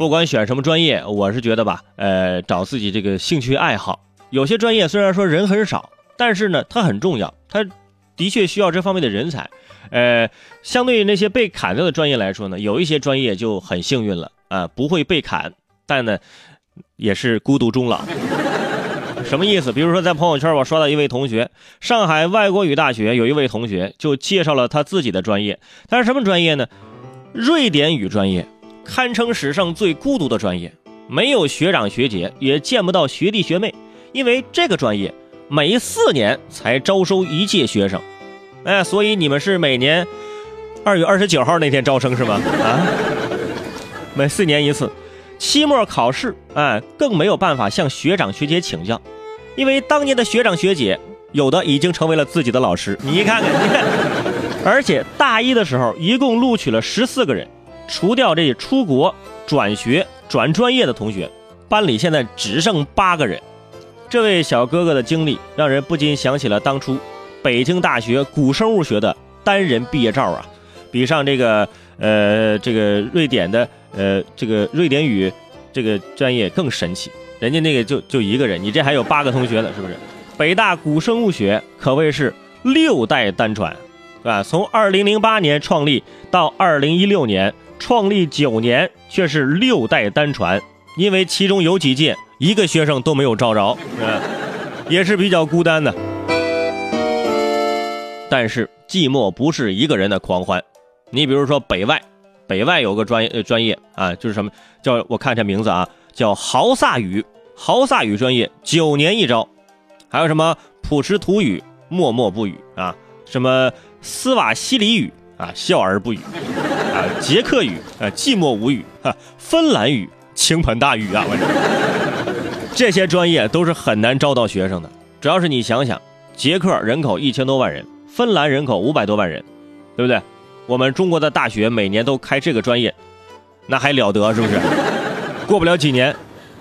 不管选什么专业，我是觉得吧，呃，找自己这个兴趣爱好。有些专业虽然说人很少，但是呢，它很重要，它的确需要这方面的人才。呃，相对于那些被砍掉的专业来说呢，有一些专业就很幸运了啊，不会被砍，但呢，也是孤独终老。什么意思？比如说在朋友圈我刷到一位同学，上海外国语大学有一位同学就介绍了他自己的专业，他是什么专业呢？瑞典语专业。堪称史上最孤独的专业，没有学长学姐，也见不到学弟学妹，因为这个专业每四年才招收一届学生。哎，所以你们是每年二月二十九号那天招生是吗？啊，每四年一次，期末考试，哎，更没有办法向学长学姐请教，因为当年的学长学姐有的已经成为了自己的老师。你看看，你看，而且大一的时候一共录取了十四个人。除掉这出国转学转专业的同学，班里现在只剩八个人。这位小哥哥的经历让人不禁想起了当初北京大学古生物学的单人毕业照啊，比上这个呃这个瑞典的呃这个瑞典语这个专业更神奇。人家那个就就一个人，你这还有八个同学呢，是不是？北大古生物学可谓是六代单传，啊？从二零零八年创立到二零一六年。创立九年却是六代单传，因为其中有几届一个学生都没有招着，也是比较孤单的。但是寂寞不是一个人的狂欢，你比如说北外，北外有个专业专业啊，就是什么叫我看这名字啊，叫豪萨语，豪萨语专业九年一招，还有什么普什图语，默默不语啊，什么斯瓦西里语啊，笑而不语。啊，捷克语啊，寂寞无语哈，芬兰语倾盆大雨啊，我这些专业都是很难招到学生的。主要是你想想，捷克人口一千多万人，芬兰人口五百多万人，对不对？我们中国的大学每年都开这个专业，那还了得是不是？过不了几年，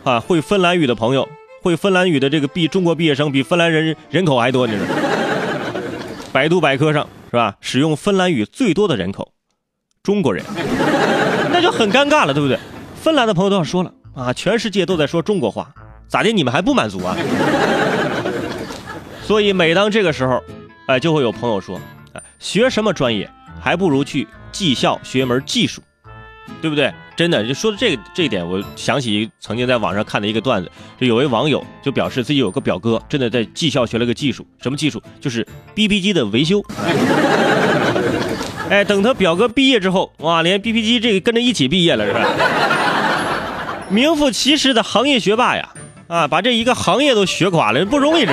啊，会芬兰语的朋友，会芬兰语的这个毕中国毕业生比芬兰人人口还多，你知道？百度百科上是吧？使用芬兰语最多的人口。中国人，那就很尴尬了，对不对？芬兰的朋友都要说了啊，全世界都在说中国话，咋的？你们还不满足啊？所以每当这个时候，哎，就会有朋友说，哎学什么专业，还不如去技校学一门技术，对不对？真的，就说的这个这一点，我想起曾经在网上看的一个段子，就有位网友就表示自己有个表哥，真的在技校学了个技术，什么技术？就是 BB 机的维修。哎，等他表哥毕业之后，哇，连 B P 机这个跟着一起毕业了，是吧？名副其实的行业学霸呀！啊，把这一个行业都学垮了，不容易，这。